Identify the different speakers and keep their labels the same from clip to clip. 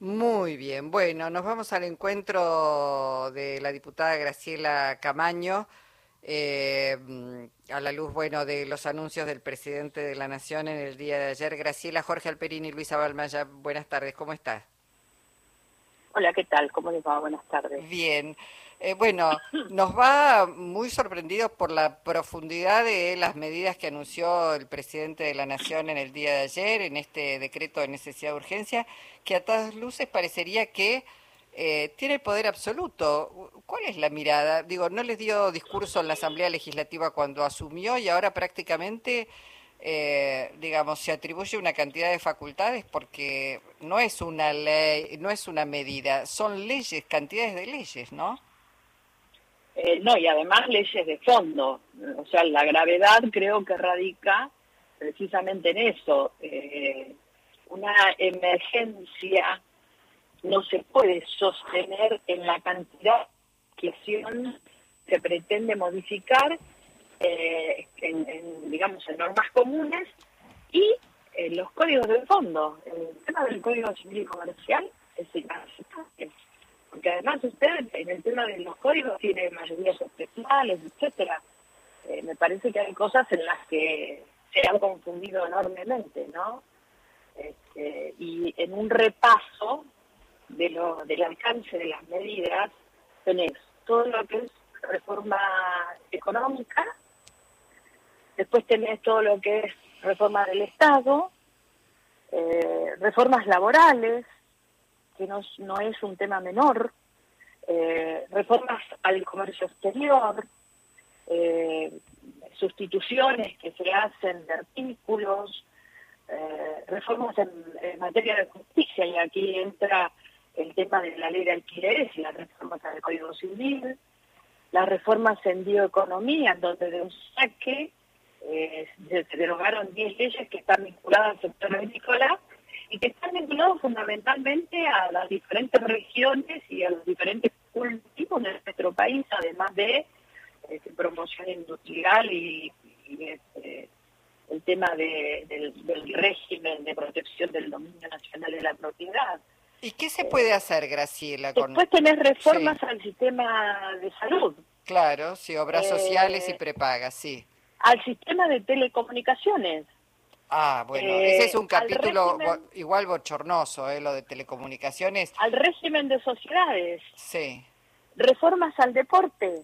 Speaker 1: Muy bien, bueno, nos vamos al encuentro de la diputada Graciela Camaño, eh, a la luz, bueno, de los anuncios del presidente de la Nación en el día de ayer. Graciela, Jorge Alperini y Luisa Balmaya, buenas tardes, ¿cómo estás?
Speaker 2: Hola, ¿qué tal? ¿Cómo les va? Buenas tardes.
Speaker 1: Bien. Eh, bueno, nos va muy sorprendidos por la profundidad de las medidas que anunció el presidente de la Nación en el día de ayer, en este decreto de necesidad de urgencia, que a todas luces parecería que eh, tiene el poder absoluto. ¿Cuál es la mirada? Digo, no les dio discurso en la Asamblea Legislativa cuando asumió y ahora prácticamente, eh, digamos, se atribuye una cantidad de facultades porque no es una ley, no es una medida, son leyes, cantidades de leyes, ¿no?
Speaker 2: Eh, no, y además leyes de fondo. O sea, la gravedad creo que radica precisamente en eso. Eh, una emergencia no se puede sostener en la cantidad que se pretende modificar eh, en, digamos, en normas comunes y en los códigos de fondo. El tema del Código Civil y Comercial es inaceptable porque además usted en el tema de los códigos tiene mayorías especiales, etcétera. Eh, me parece que hay cosas en las que se han confundido enormemente, ¿no? Este, y en un repaso de lo, del alcance de las medidas tenés todo lo que es reforma económica, después tenés todo lo que es reforma del Estado, eh, reformas laborales, que no, es un tema menor, eh, reformas al comercio exterior, eh, sustituciones que se hacen de artículos, eh, reformas en, materia de justicia, y aquí entra el tema de la ley de alquileres y las reformas al Código Civil, las reformas en bioeconomía, donde de un saque se derogaron 10 leyes que están vinculadas al sector agrícola fundamentalmente a las diferentes regiones y a los diferentes cultivos de nuestro país, además de este, promoción industrial y, este, el tema del, régimen de protección del dominio nacional de la propiedad.
Speaker 1: ¿Y qué se puede hacer, Graciela?
Speaker 2: Con... Después tener reformas al sistema de salud.
Speaker 1: Claro, sí, obras sociales y eh, prepagas, sí.
Speaker 2: Al sistema de telecomunicaciones.
Speaker 1: Ah, bueno, ese es un eh, capítulo igual bochornoso, ¿eh? lo de telecomunicaciones.
Speaker 2: Al régimen de sociedades.
Speaker 1: Sí.
Speaker 2: Reformas al deporte.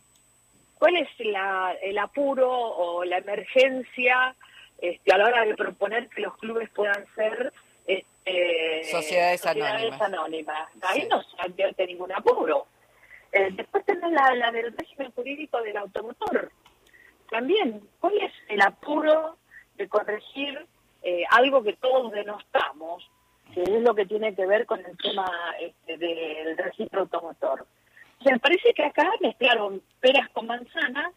Speaker 2: ¿Cuál es la, el apuro o la emergencia este, a la hora de proponer que los clubes puedan ser este,
Speaker 1: sociedades, anónimas.
Speaker 2: Ahí no se advierte ningún apuro. Eh, después tenemos la, la del régimen jurídico del automotor. También, ¿cuál es el apuro de corregir eh, algo que todos denostamos, que es lo que tiene que ver con el tema este, del registro automotor. O sea, me parece que acá mezclaron peras con manzanas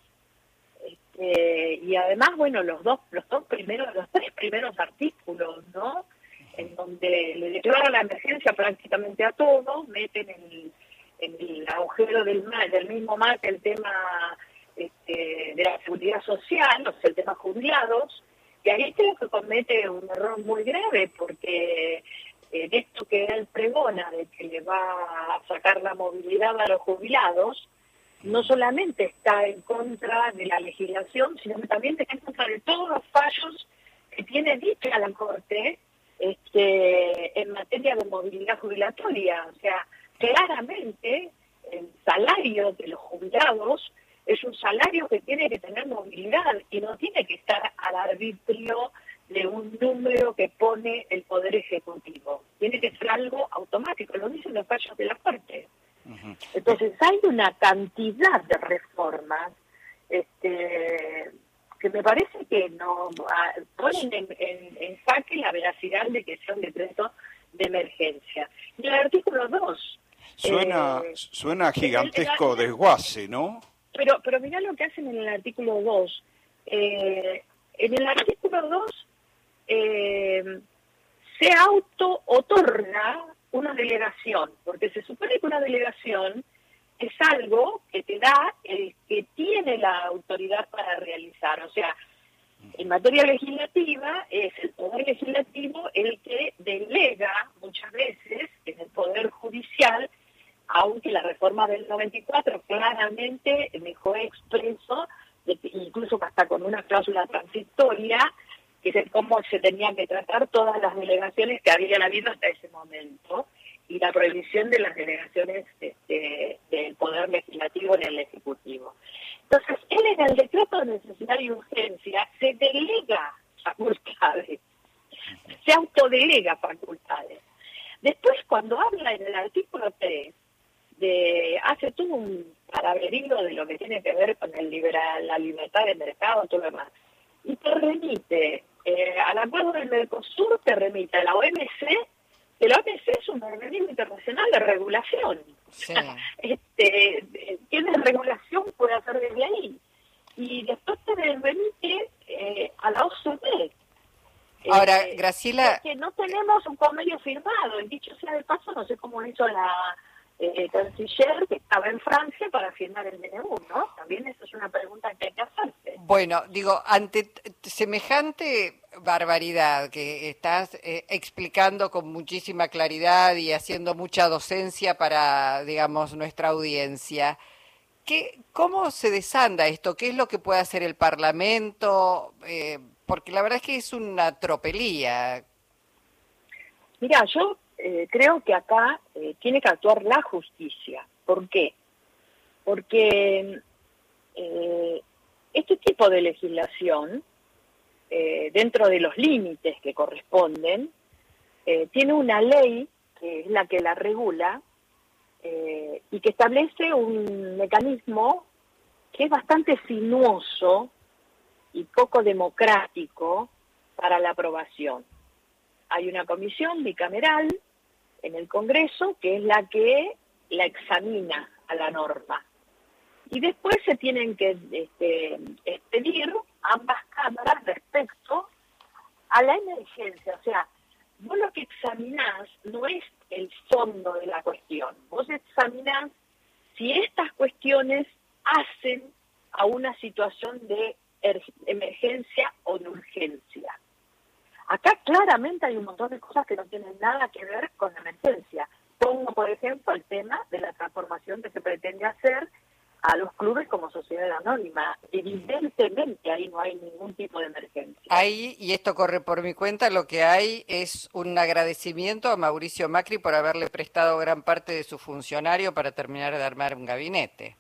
Speaker 2: este, y además, bueno, los dos, los dos primeros, los tres primeros artículos, ¿no? En donde le declaran la emergencia prácticamente a todos, meten en el, agujero del, del mismo mar el tema este, de la seguridad social, o sea, el tema jubilados, y ahí creo que comete un error muy grave porque en esto que él pregona de que le va a sacar la movilidad a los jubilados, no solamente está en contra de la legislación, sino que también está en contra de todos los fallos que tiene dicha la Corte este, en materia de movilidad jubilatoria. O sea, claramente el salario de los jubilados es un salario que tiene que tener movilidad y no tiene que estar al arbitrio de un número que pone el Poder Ejecutivo. Tiene que ser algo automático, lo dicen los fallos de la Corte. Entonces hay una cantidad de reformas este, que me parece que no ponen en, en, jaque la veracidad de que sea un decreto de emergencia. Y el artículo 2...
Speaker 3: Suena, eh, suena gigantesco desguace, ¿no?
Speaker 2: Pero, pero mirá lo que hacen en el artículo 2. Eh, en el artículo 2 eh, se auto-otorga una delegación, porque se supone que una delegación es algo que te da el que tiene la autoridad para realizar. O sea, en materia legislativa es el poder legislativo el que delega muchas veces en el poder aunque la reforma del 94 claramente dejó expreso, incluso hasta con una cláusula transitoria, que es cómo se tenían que tratar todas las delegaciones que habían habido hasta ese momento y la prohibición de las delegaciones este, del Poder Legislativo en el Ejecutivo. Entonces, él en el decreto de necesidad y urgencia se delega facultades, se autodelega facultades. Después, cuando habla en el artículo 3, de, hace todo un paraberido de lo que tiene que ver con el liberal, la libertad de mercado, todo lo demás, y te remite eh, al acuerdo del Mercosur, te remite a la OMC el OMC es un organismo regulación. este, tiene regulación, puede hacer desde ahí. Y después se remite eh, a la OCDE.
Speaker 1: Ahora, eh, Graciela...
Speaker 2: Que no tenemos un convenio firmado. El dicho sea de paso, no sé cómo lo hizo la eh, canciller que estaba en Francia para firmar el DNU, ¿no? También eso es una pregunta que hay que hacerse.
Speaker 1: Bueno, digo, ante semejante barbaridad que estás eh, explicando con muchísima claridad y haciendo mucha docencia para, digamos, nuestra audiencia, ¿qué, ¿cómo se desanda esto? ¿Qué es lo que puede hacer el Parlamento? Eh, porque la verdad es que es una tropelía.
Speaker 2: Mira, yo eh, creo que acá eh, tiene que actuar la justicia. ¿Por qué? Porque eh, este tipo de legislación, dentro de los límites que corresponden, tiene una ley que es la que la regula y que establece un mecanismo que es bastante sinuoso y poco democrático para la aprobación. Hay una comisión bicameral en el Congreso, que es la que la examina a la norma. Y después se tienen que este, expedir ambas cámaras respecto a la emergencia. O sea, vos lo que examinás no es el fondo de la cuestión, vos examinás si estas cuestiones hacen a una situación de er, emergencia o de urgencia. Acá claramente hay un montón de cosas que no tienen nada que ver con la emergencia. Pongo, por ejemplo, el tema de la transformación que se pretende hacer a los clubes como sociedad anónima. Evidentemente ahí no hay ningún tipo de emergencia.
Speaker 1: Ahí, y esto corre por mi cuenta, lo que hay es un agradecimiento a Mauricio Macri por haberle prestado gran parte de su funcionario para terminar de armar un gabinete.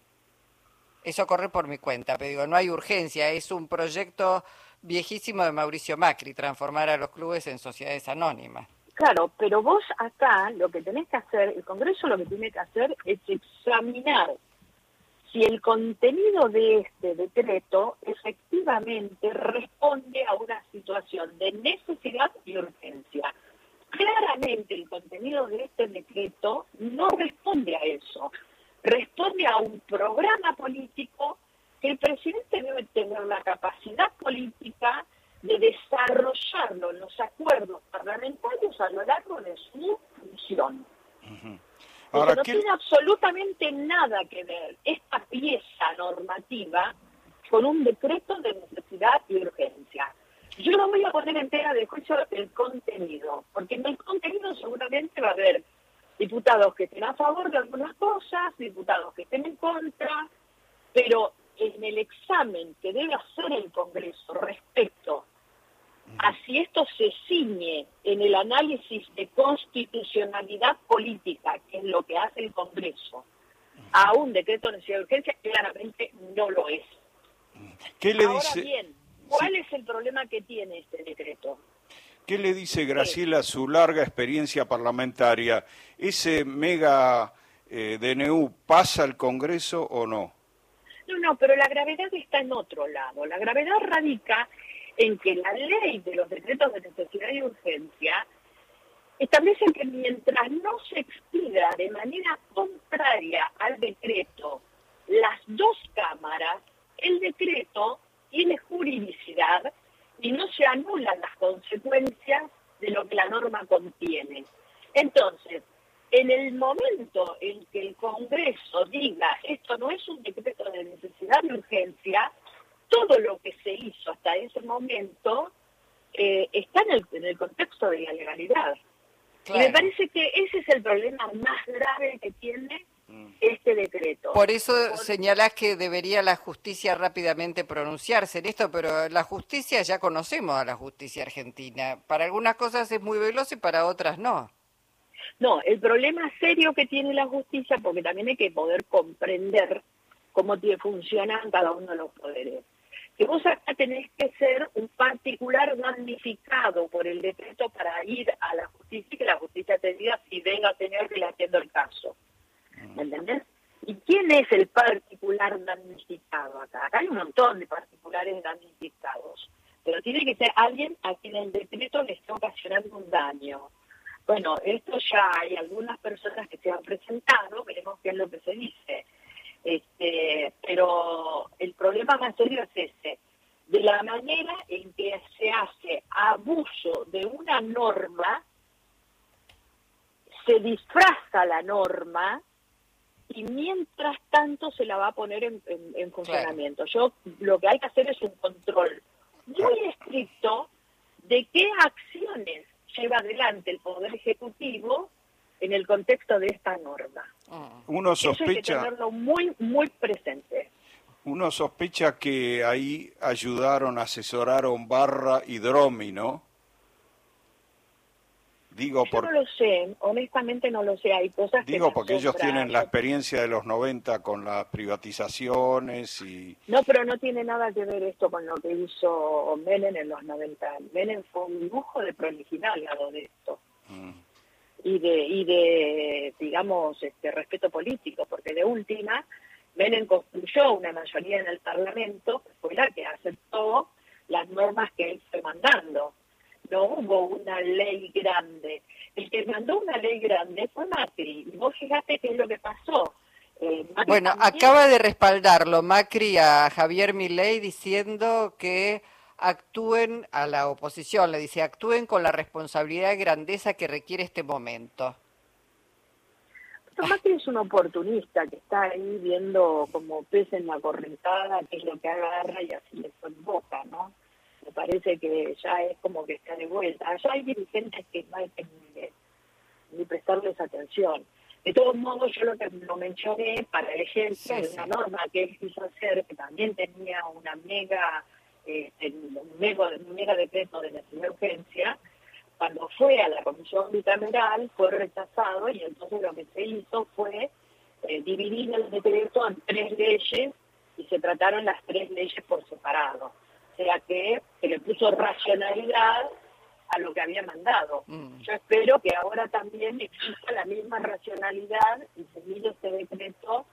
Speaker 1: Eso corre por mi cuenta, pero digo, no hay urgencia, es un proyecto viejísimo de Mauricio Macri, transformar a los clubes en sociedades anónimas.
Speaker 2: Claro, pero vos acá lo que tenés que hacer, el Congreso lo que tiene que hacer es examinar si el contenido de este decreto efectivamente responde a una situación de necesidad y urgencia. Claramente el contenido de este decreto no responde a eso, responde a un programa político que el presidente debe tener la capacidad política de desarrollarlo en los acuerdos parlamentarios a lo largo de su función. Ahora, no tiene absolutamente nada que ver esta pieza normativa con un decreto de necesidad y urgencia. Yo no voy a poner entera de juicio el contenido, porque en el contenido seguramente va a haber diputados que estén a favor de algunas cosas, diputados que estén en contra, pero en el examen que debe hacer el Congreso respecto a si esto se ciñe en el análisis de constitucionalidad política, que es lo que hace el Congreso, a un decreto de necesidad de urgencia, claramente no lo es.
Speaker 3: ¿Qué le Ahora
Speaker 2: bien, ¿cuál es el problema que tiene este decreto?
Speaker 3: ¿Qué le dice Graciela su larga experiencia parlamentaria? ¿Ese mega eh, DNU pasa al Congreso o no?
Speaker 2: No, no, pero la gravedad está en otro lado. La gravedad radica en que la ley de los decretos de necesidad y urgencia establece que mientras no se expida de manera contraria al decreto las dos cámaras, el decreto tiene juridicidad y no se anulan las consecuencias de lo que la norma contiene. Entonces, en el momento en que el Congreso diga esto no es un decreto de necesidad y urgencia, todo lo que se hizo hasta ese momento eh, está en el, en el contexto de la legalidad. Y me parece que ese es el problema más grave que tiene
Speaker 1: por eso señalás que debería la justicia rápidamente pronunciarse en esto, pero la justicia ya conocemos a la justicia argentina. Para algunas cosas es muy veloz y para otras no.
Speaker 2: No, el problema serio que tiene la justicia, porque también hay que poder comprender cómo funcionan cada uno de los poderes. Que vos acá tenés que ser un particular damnificado por el decreto para ir a la justicia y que la justicia te diga si venga señor que le atiendo el caso. ¿Me entendés? ¿Y quién es el particular damnificado acá? Acá hay un montón de particulares damnificados, pero tiene que ser alguien a quien el decreto le está ocasionando un daño. Bueno, esto ya hay algunas personas que se han presentado, veremos qué es lo que se dice. Este, pero el problema más serio es ese, de la manera en que se hace abuso de una norma, se disfraza la norma y mientras tanto se la va a poner en, funcionamiento. Yo lo que hay que hacer es un control muy estricto de qué acciones lleva adelante el Poder Ejecutivo en el contexto de esta norma.
Speaker 3: Ah. Uno sospecha. hay que
Speaker 2: tenerlo muy, muy presente.
Speaker 3: Uno sospecha que ahí ayudaron, asesoraron Barra y Dromi, ¿no?
Speaker 2: Digo Yo no lo sé, honestamente no lo sé, hay cosas
Speaker 3: Digo porque ellos tienen la experiencia de los 90 con las privatizaciones y...
Speaker 2: No, pero no tiene nada que ver esto con lo que hizo Menem en los 90. Menem fue un lujo de prolijidad al lado de esto. Mm. Y de, y de, digamos, este respeto político, porque de última, Menem construyó una mayoría en el Parlamento, que fue la que aceptó las normas que él fue mandando no hubo una ley grande. El que mandó una ley grande fue Macri. Y vos fíjate qué es lo que pasó.
Speaker 1: Eh, bueno, acaba de respaldarlo Macri a Javier Milei diciendo que actúen a la oposición, le dice, actúen con la responsabilidad y grandeza que requiere este momento.
Speaker 2: Macri es un oportunista que está ahí viendo como pez en la correntada, qué es lo que agarra y así le boca, ¿no? Parece que ya es como que está de vuelta. Allá hay dirigentes que no hay que ni, prestarles atención. De todos modos, yo lo que lo mencioné para el ejemplo de una norma que él quiso hacer, que también tenía una mega, este, un, mega, mega decreto de necesidad urgencia, cuando fue a la comisión bicameral fue rechazado y entonces lo que se hizo fue eh, dividir el decreto en tres leyes y se trataron las tres leyes por separado sea que puso racionalidad a lo que había mandado. Mm. Yo espero que ahora también exista la misma racionalidad y se mire este decreto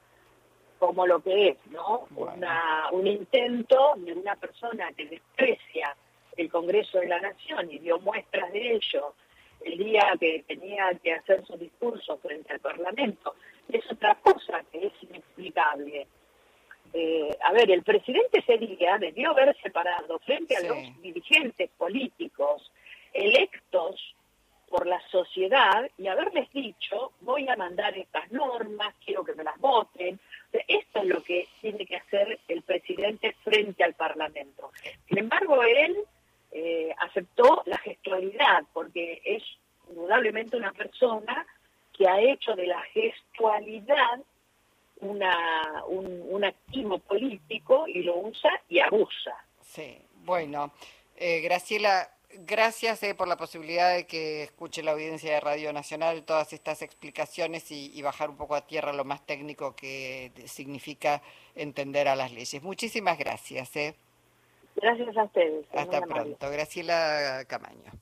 Speaker 2: como lo que es, ¿no? Una, un intento de una persona que desprecia el Congreso de la Nación y dio muestras de ello el día que tenía que hacer su discurso frente al Parlamento. Es otra cosa que es inexplicable. Eh, a ver, el presidente ese día debió haber separado frente a los dirigentes políticos electos por la sociedad y haberles dicho, voy a mandar estas normas, quiero que me las voten. esto es lo que tiene que hacer el presidente frente al Parlamento. Sin embargo, él eh, aceptó la gestualidad, porque es indudablemente una persona que ha hecho de la gestualidad una, un, activo político y lo usa y abusa.
Speaker 1: Sí, bueno, eh, Graciela, gracias eh, por la posibilidad de que escuche la audiencia de Radio Nacional todas estas explicaciones y, bajar un poco a tierra lo más técnico que significa entender a las leyes. Muchísimas gracias.
Speaker 2: Eh. Gracias a ustedes.
Speaker 1: Hasta pronto. Graciela Camaño.